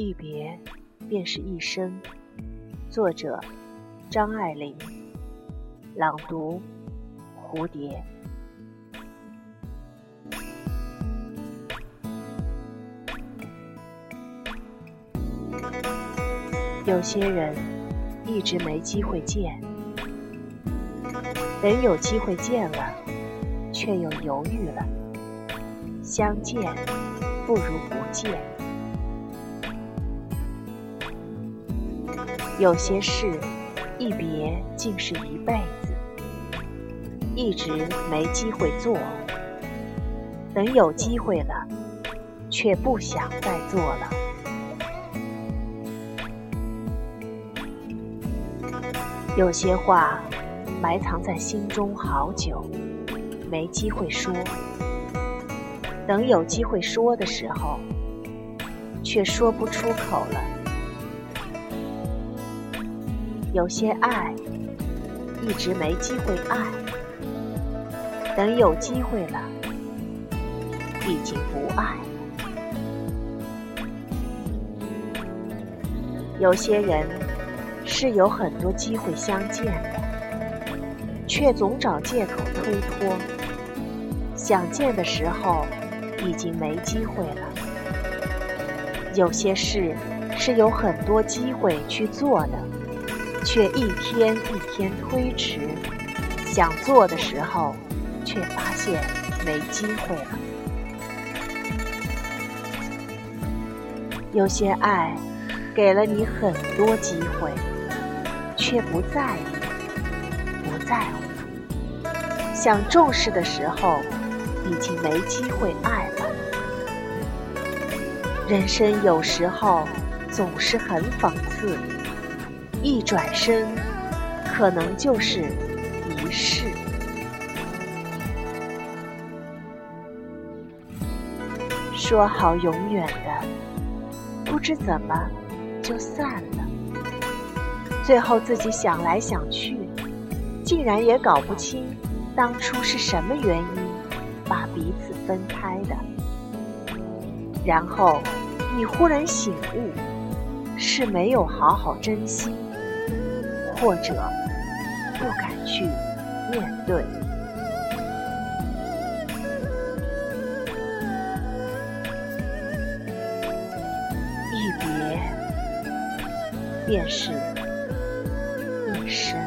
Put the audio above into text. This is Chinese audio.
一别便是一生。作者：张爱玲。朗读：蝴蝶。有些人一直没机会见，等有机会见了，却又犹豫了。相见不如不见。有些事一别竟是一辈子，一直没机会做，等有机会了，却不想再做了。有些话埋藏在心中好久，没机会说。等有机会说的时候，却说不出口了。有些爱一直没机会爱，等有机会了，已经不爱了。有些人是有很多机会相见的，却总找借口推脱，想见的时候。已经没机会了。有些事是有很多机会去做的，却一天一天推迟。想做的时候，却发现没机会了。有些爱给了你很多机会，却不在意，不在乎。想重视的时候。已经没机会爱了。人生有时候总是很讽刺，一转身，可能就是一世。说好永远的，不知怎么就散了。最后自己想来想去，竟然也搞不清当初是什么原因。把彼此分开的，然后你忽然醒悟，是没有好好珍惜，或者不敢去面对。一别便是一生